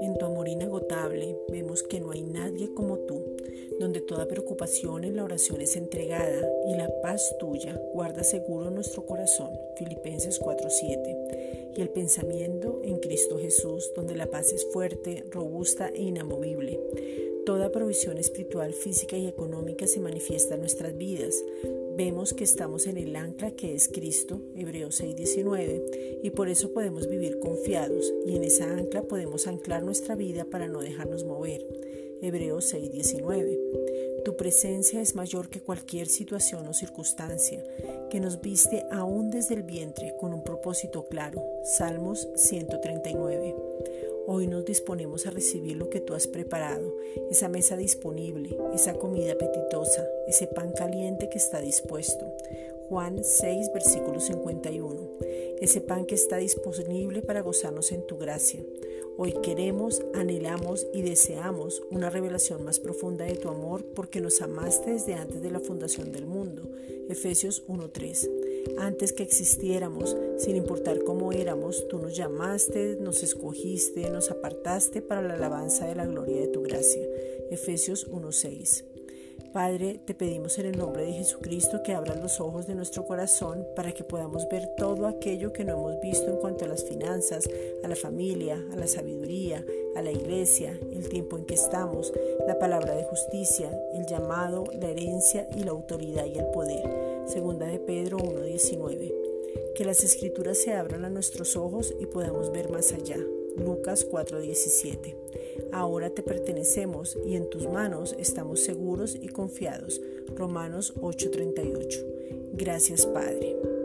En tu amor inagotable vemos que no hay nadie como tú, donde toda preocupación en la oración es entregada y la paz tuya guarda seguro nuestro corazón. Filipenses 4:7. Y el pensamiento en Cristo Jesús, donde la paz es fuerte, robusta e inamovible. Toda provisión espiritual, física y económica se manifiesta en nuestras vidas. Vemos que estamos en el ancla que es Cristo, Hebreos 6:19, y por eso podemos vivir confiados y en esa ancla podemos anclar nuestra vida para no dejarnos mover. Hebreos 6:19. Tu presencia es mayor que cualquier situación o circunstancia, que nos viste aún desde el vientre con un propósito claro. Salmos 139. Hoy nos disponemos a recibir lo que tú has preparado, esa mesa disponible, esa comida apetitosa, ese pan caliente que está dispuesto. Juan 6, versículo 51. Ese pan que está disponible para gozarnos en tu gracia. Hoy queremos, anhelamos y deseamos una revelación más profunda de tu amor porque nos amaste desde antes de la fundación del mundo. Efesios 1.3. Antes que existiéramos, sin importar cómo éramos, tú nos llamaste, nos escogiste, nos apartaste para la alabanza de la gloria de tu gracia. Efesios 1.6. Padre, te pedimos en el nombre de Jesucristo que abras los ojos de nuestro corazón para que podamos ver todo aquello que no hemos visto en cuanto a las finanzas, a la familia, a la sabiduría, a la iglesia, el tiempo en que estamos, la palabra de justicia, el llamado, la herencia y la autoridad y el poder. Segunda de Pedro 1.19. Que las escrituras se abran a nuestros ojos y podamos ver más allá. Lucas 4:17. Ahora te pertenecemos y en tus manos estamos seguros y confiados. Romanos 8:38. Gracias Padre.